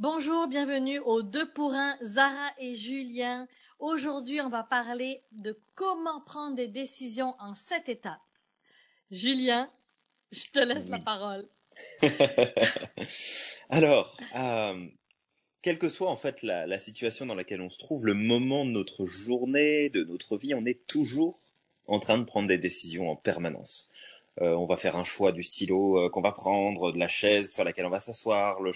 Bonjour, bienvenue aux deux pour un, Zara et Julien. Aujourd'hui, on va parler de comment prendre des décisions en sept étapes. Julien, je te laisse la parole. Alors, euh, quelle que soit en fait la, la, situation dans laquelle on se trouve, le moment de notre journée, de notre vie, on est toujours en train de prendre des décisions en permanence. Euh, on va faire un choix du stylo euh, qu'on va prendre, de la chaise sur laquelle on va s'asseoir, le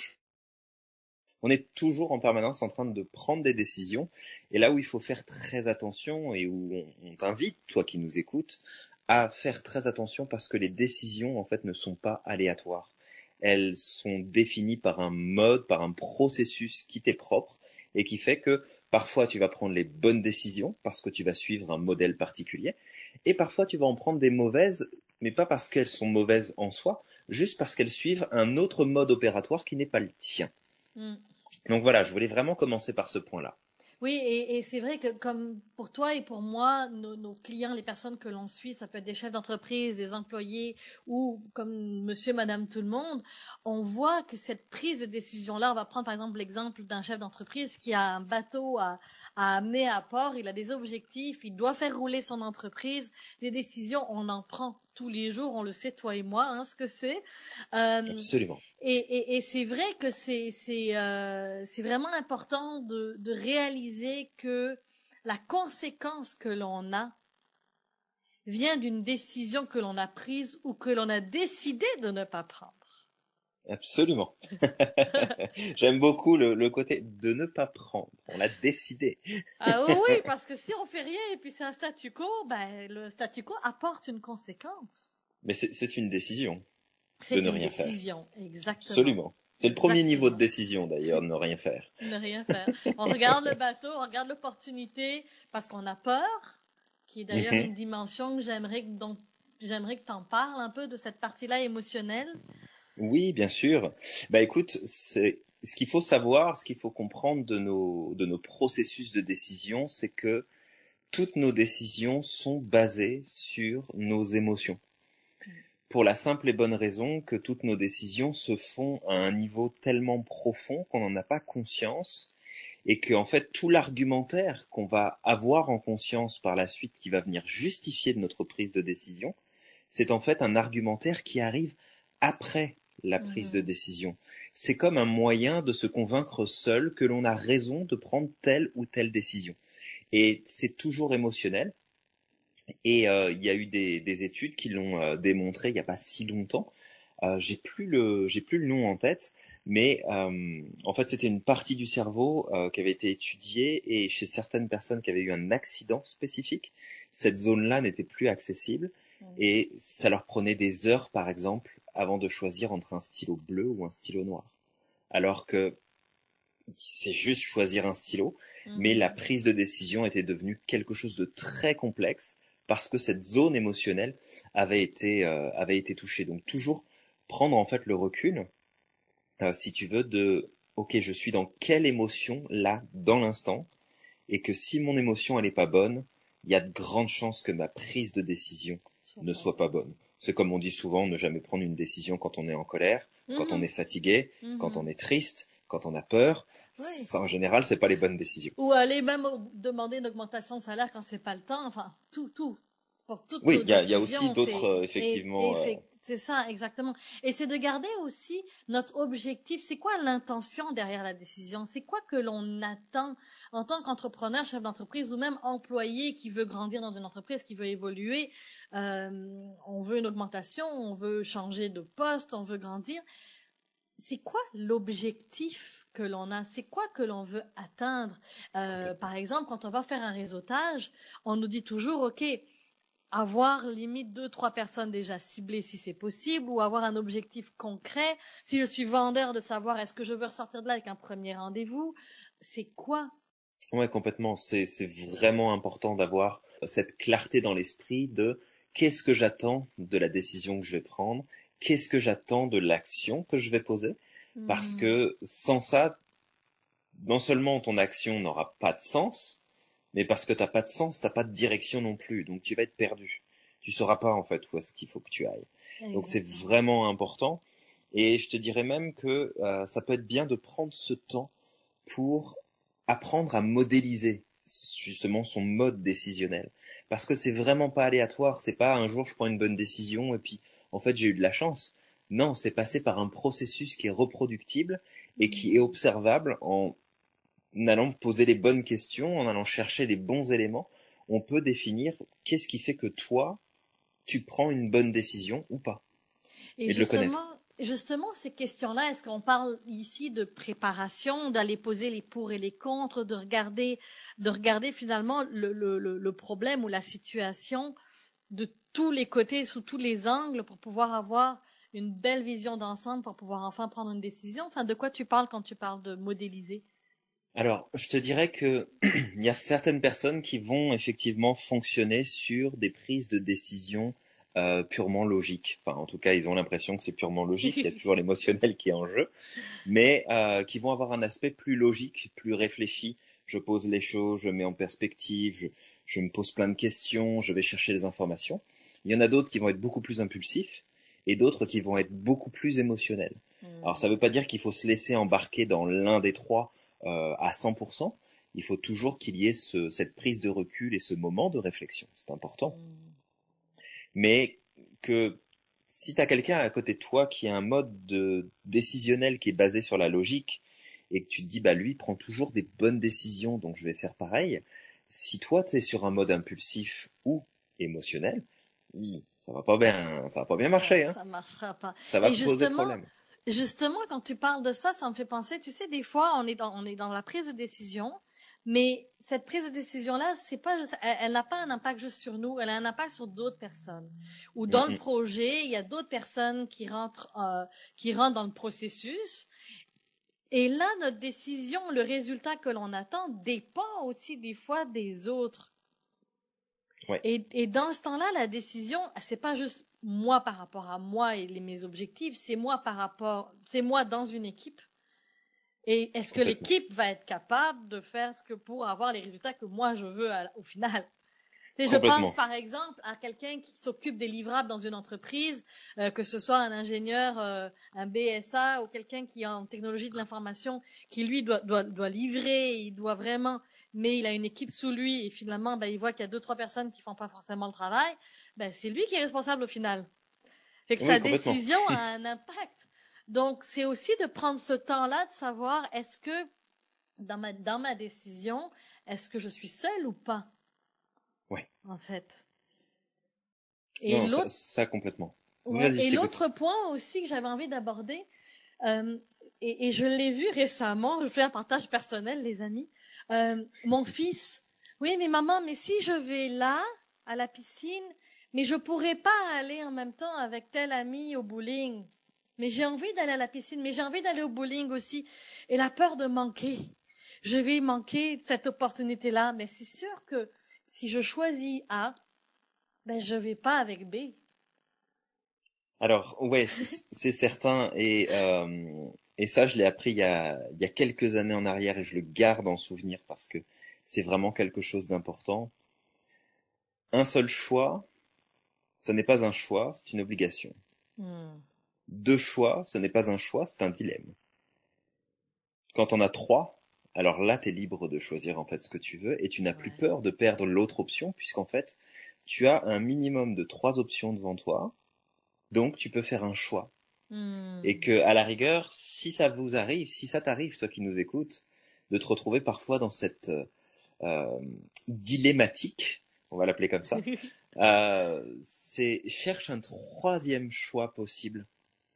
on est toujours en permanence en train de prendre des décisions. Et là où il faut faire très attention et où on, t'invite, toi qui nous écoutes, à faire très attention parce que les décisions, en fait, ne sont pas aléatoires. Elles sont définies par un mode, par un processus qui t'est propre et qui fait que parfois tu vas prendre les bonnes décisions parce que tu vas suivre un modèle particulier et parfois tu vas en prendre des mauvaises, mais pas parce qu'elles sont mauvaises en soi, juste parce qu'elles suivent un autre mode opératoire qui n'est pas le tien. Mm. Donc voilà, je voulais vraiment commencer par ce point-là. Oui, et, et c'est vrai que comme pour toi et pour moi, nos, nos clients, les personnes que l'on suit, ça peut être des chefs d'entreprise, des employés ou comme monsieur, madame, tout le monde, on voit que cette prise de décision-là, on va prendre par exemple l'exemple d'un chef d'entreprise qui a un bateau à, à amener à port, il a des objectifs, il doit faire rouler son entreprise, des décisions, on en prend tous les jours, on le sait, toi et moi, hein, ce que c'est. Euh, Absolument. Et, et, et c'est vrai que c'est c'est euh, c'est vraiment important de, de réaliser que la conséquence que l'on a vient d'une décision que l'on a prise ou que l'on a décidé de ne pas prendre. Absolument. J'aime beaucoup le, le, côté de ne pas prendre. On l'a décidé. ah oui, parce que si on fait rien et puis c'est un statu quo, ben le statu quo apporte une conséquence. Mais c'est une décision. C'est une décision, exactement. Absolument. C'est le premier niveau de décision d'ailleurs, de ne rien faire. Ne rien faire. On regarde le bateau, on regarde l'opportunité parce qu'on a peur, qui est d'ailleurs mhm. une dimension que j'aimerais dont j'aimerais que tu en parles un peu de cette partie-là émotionnelle. Oui, bien sûr. Bah écoute, c'est ce qu'il faut savoir, ce qu'il faut comprendre de nos de nos processus de décision, c'est que toutes nos décisions sont basées sur nos émotions. Pour la simple et bonne raison que toutes nos décisions se font à un niveau tellement profond qu'on n'en a pas conscience et que en fait tout l'argumentaire qu'on va avoir en conscience par la suite qui va venir justifier de notre prise de décision, c'est en fait un argumentaire qui arrive après la prise de mmh. décision. C'est comme un moyen de se convaincre seul que l'on a raison de prendre telle ou telle décision. Et c'est toujours émotionnel. Et euh, il y a eu des, études qui l'ont euh, démontré il n'y a pas si longtemps. Euh, j'ai plus le j'ai plus le nom en tête, mais en fait c'était une partie du cerveau qui avait été étudiée et chez certaines personnes qui avaient eu un accident spécifique, cette zone-là n'était plus accessible mmh. et ça leur prenait des heures par exemple avant de choisir entre un stylo bleu ou un stylo noir. Alors que c'est juste choisir un stylo, mhm. mais la prise de décision était devenue quelque chose de très complexe parce que cette zone émotionnelle avait été euh, avait été touchée. Donc toujours prendre en fait le recul, euh, si tu veux, de ok je suis dans quelle émotion là dans l'instant, et que si mon émotion elle est pas bonne, il y a de grandes chances que ma prise de décision ne soit pas bonne. C'est comme on dit souvent, ne jamais prendre une décision quand on est en colère, quand on mhm. est fatigué, mhm. quand on est triste, quand on a peur. Ça, en général, c'est pas les bonnes décisions. Ou aller même demander une augmentation de salaire quand c'est pas le temps. Enfin, tout, tout. Pour toutes oui, il y a, y a, aussi d'autres, euh, effectivement. Euh, c'est ça, exactement. Et c'est de garder aussi notre objectif. C'est quoi l'intention derrière la décision? C'est quoi que l'on attend en tant qu'entrepreneur, chef d'entreprise ou même employé qui veut grandir dans une entreprise, qui veut évoluer? Euh, On veut une augmentation, on veut changer de poste, on veut grandir. C'est quoi l'objectif que l'on a? C'est quoi que l'on veut atteindre? Euh, Par exemple, quand on va faire un réseautage, on nous dit toujours, OK, avoir limite deux, trois personnes déjà ciblées si c'est possible, ou avoir un objectif concret. Si je suis vendeur, de savoir est-ce que je veux ressortir de là avec un premier rendez-vous, c'est quoi? Ouais, complètement. C'est c'est vraiment important d'avoir cette clarté dans l'esprit de qu'est-ce que j'attends de la décision que je vais prendre, qu'est-ce que j'attends de l'action que je vais poser, parce mmh. que sans ça, non seulement ton action n'aura pas de sens, mais parce que t'as pas de sens, t'as pas de direction non plus, donc tu vas être perdu. Tu sauras pas en fait où est-ce qu'il faut que tu ailles. Donc c'est vraiment important. Et je te dirais même que euh, ça peut être bien de prendre ce temps pour apprendre à modéliser justement son mode décisionnel. Parce que c'est vraiment pas aléatoire, c'est pas un jour je prends une bonne décision et puis en fait j'ai eu de la chance. Non, c'est passé par un processus qui est reproductible et qui est observable en allant poser les bonnes questions, en allant chercher les bons éléments. On peut définir qu'est-ce qui fait que toi, tu prends une bonne décision ou pas. Et, de le connaître. Justement, ces questions-là, est-ce qu'on parle ici de préparation, d'aller poser les pour et les contre, de regarder, de regarder finalement le, le, le problème ou la situation de tous les côtés, sous tous les angles, pour pouvoir avoir une belle vision d'ensemble, pour pouvoir enfin prendre une décision? Enfin, de quoi tu parles quand tu parles de modéliser? Alors, je te dirais que il y a certaines personnes qui vont effectivement fonctionner sur des prises de décision euh, purement logiques. Enfin, en tout cas, ils ont l'impression que c'est purement logique. Il y a toujours l'émotionnel qui est en jeu, mais euh, qui vont avoir un aspect plus logique, plus réfléchi. Je pose les choses, je mets en perspective, je, je me pose plein de questions, je vais chercher des informations. Il y en a d'autres qui vont être beaucoup plus impulsifs et d'autres qui vont être beaucoup plus émotionnels. Hmm. Alors, ça ne veut pas dire qu'il faut se laisser embarquer dans l'un des trois à 100%, il faut toujours qu'il y ait ce, cette prise de recul et ce moment de réflexion. C'est important. Mm. Mais que si tu as quelqu'un à côté de toi qui a un mode de décisionnel qui est basé sur la logique et que tu te dis bah lui prend toujours des bonnes décisions donc je vais faire pareil, si toi tu es sur un mode impulsif ou émotionnel, ça va pas bien, ça va pas bien marcher. Hein. Ça marchera pas. Ça va te poser problème. Justement, quand tu parles de ça, ça me fait penser, tu sais, des fois, on est dans, on est dans la prise de décision, mais cette prise de décision-là, c'est pas elle, n'a pas un impact juste sur nous, elle a un impact sur d'autres personnes. Ou dans le projet, il y a d'autres personnes qui rentrent, euh, qui rentrent dans le processus. Et là, notre décision, le résultat que l'on attend, dépend aussi des fois des autres. Ouais. Et, et dans ce temps-là, la décision, c'est pas juste moi par rapport à moi et les, mes objectifs, c'est moi par rapport, c'est moi dans une équipe. Et est-ce que l'équipe va être capable de faire ce que pour avoir les résultats que moi je veux au final? Je pense par exemple à quelqu'un qui s'occupe des livrables dans une entreprise, euh, que ce soit un ingénieur, euh, un BSA ou quelqu'un qui est en technologie de l'information, qui lui doit, doit, doit livrer, il doit vraiment, mais il a une équipe sous lui et finalement ben, il voit qu'il y a deux trois personnes qui font pas forcément le travail ben, c'est lui qui est responsable au final. Fait que sa décision a un impact. Donc, c'est aussi de prendre ce temps-là de savoir est-ce que dans ma, dans ma décision, est-ce que je suis seule ou pas? Oui. En fait. Et l'autre. Ça, complètement. et l'autre point aussi que j'avais envie d'aborder, euh, et, et, je l'ai vu récemment, je fais un partage personnel, les amis. Euh, mon fils, oui, mais maman, mais si je vais là, à la piscine, mais je pourrais pas aller en même temps avec tel ami au bowling. Mais j'ai envie d'aller à la piscine, mais j'ai envie d'aller au bowling aussi. Et la peur de manquer. Je vais manquer cette opportunité-là, mais c'est sûr que si je choisis A, ben je vais pas avec B. Alors ouais, c'est certain et euh, et ça je l'ai appris il y a il y a quelques années en arrière et je le garde en souvenir parce que c'est vraiment quelque chose d'important. Un seul choix, ça n'est pas un choix, c'est une obligation. Hmm. Deux choix, ce n'est pas un choix, c'est un dilemme. Quand on a trois, alors là, tu es libre de choisir en fait ce que tu veux et tu n'as plus peur de perdre l'autre option puisqu'en fait, tu as un minimum de trois options devant toi, donc tu peux faire un choix. Hmm. Et que à la rigueur, si ça vous arrive, si ça t'arrive, toi qui nous écoutes, de te retrouver parfois dans cette euh, dilemmatique, on va l'appeler comme ça, Euh, c'est cherche un troisième choix possible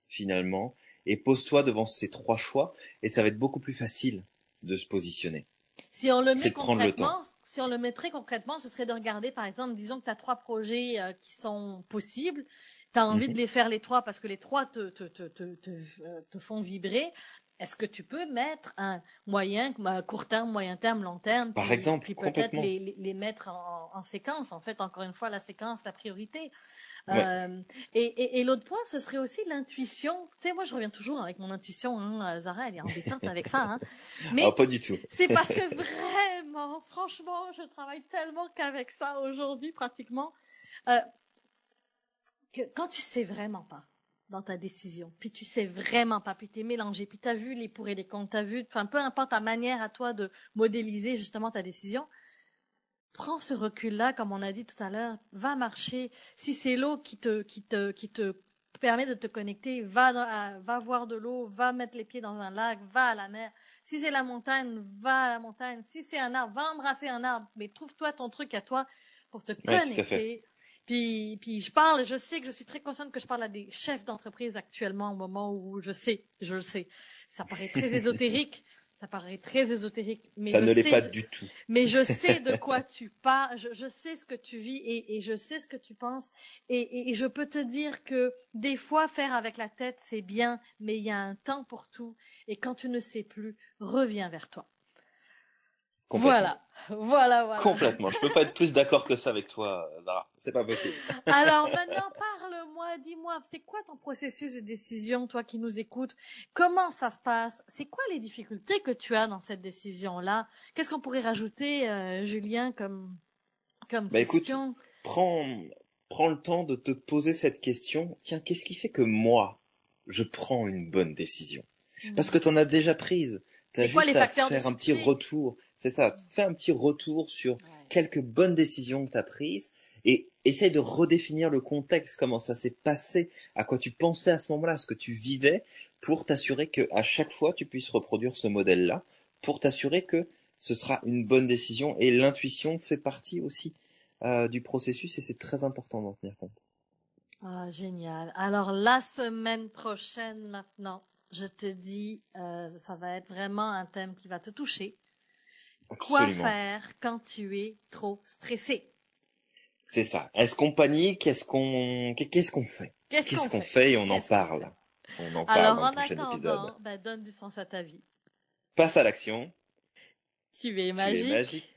finalement et pose-toi devant ces trois choix et ça va être beaucoup plus facile de se positionner. Si on le met concrètement, si on le mettrait concrètement, ce serait de regarder par exemple, disons que tu as trois projets euh, qui sont possibles, tu as envie mhm. de les faire les trois parce que les trois te, te, te, te, euh, te font vibrer, est-ce que tu peux mettre un moyen, court terme, moyen terme, long terme, par exemple, puis peut-être les, les, mettre en, en, séquence. En fait, encore une fois, la séquence, la priorité. Euh, et, et, et l'autre point, ce serait aussi l'intuition. Tu sais, moi, je reviens toujours avec mon intuition. Hein, Zara, elle est embêtante avec ça. Hein. Mais ah, pas du tout. c'est parce que vraiment, franchement, je travaille tellement qu'avec ça aujourd'hui, pratiquement, euh, que quand tu sais vraiment pas, dans ta décision, puis tu sais vraiment pas, puis t'es mélangé, puis t'as vu les pour et les contre, t'as vu, enfin peu importe ta manière à toi de modéliser justement ta décision, prends ce recul-là, comme on a dit tout à l'heure, va marcher. Si c'est l'eau qui te, qui te, qui te permet de te connecter, va, va voir de l'eau, va mettre les pieds dans un lac, va à la mer. Si c'est la montagne, va à la montagne. Si c'est un arbre, va embrasser un arbre. Mais trouve-toi ton truc à toi pour te connecter. Puis, puis je parle, je sais que je suis très consciente que je parle à des chefs d'entreprise actuellement au moment où je sais, je le sais. Ça paraît très ésotérique, ça paraît très ésotérique. Mais ça ne l'est pas du tout. Mais je sais de quoi tu parles, je, je, sais ce que tu vis et, et, je sais ce que tu penses. Et, et, je peux te dire que des fois, faire avec la tête, c'est bien, mais il y a un temps pour tout. Et quand tu ne sais plus, reviens vers toi. Voilà, voilà, voilà. Complètement. Je peux pas être plus d'accord que ça avec toi, Zara. C'est pas possible. Alors maintenant, parle-moi, dis-moi, c'est quoi ton processus de décision, toi qui nous écoutes? Comment ça se passe? C'est quoi les difficultés que tu as dans cette décision-là? Qu'est-ce qu'on pourrait rajouter, euh, Julien, comme comme bah, question? écoute, prends prends le temps de te poser cette question. Tiens, qu'est-ce qui fait que moi, je prends une bonne décision? Parce que tu en as déjà prise. C'est quoi les facteurs faire un petit retour c'est ça. Fais un petit retour sur quelques bonnes décisions que tu as prises et essaye de redéfinir le contexte, comment ça s'est passé, à quoi tu pensais à ce moment-là, ce que tu vivais, pour t'assurer que à chaque fois tu puisses reproduire ce modèle-là, pour t'assurer que ce sera une bonne décision. Et l'intuition fait partie aussi euh, du processus et c'est très important d'en tenir compte. Ah, génial. Alors la semaine prochaine maintenant, je te dis, euh, ça va être vraiment un thème qui va te toucher. Quoi faire quand tu es trop stressé? C'est ça. Est-ce qu'on panique? Est-ce qu'on qu'est-ce qu'on fait? Qu'est-ce qu'on fait? et on en parle? On en parle Alors, dans en attendant, ben, donne du sens à ta vie. Passe à l'action. Tu es magique. Tu es magique.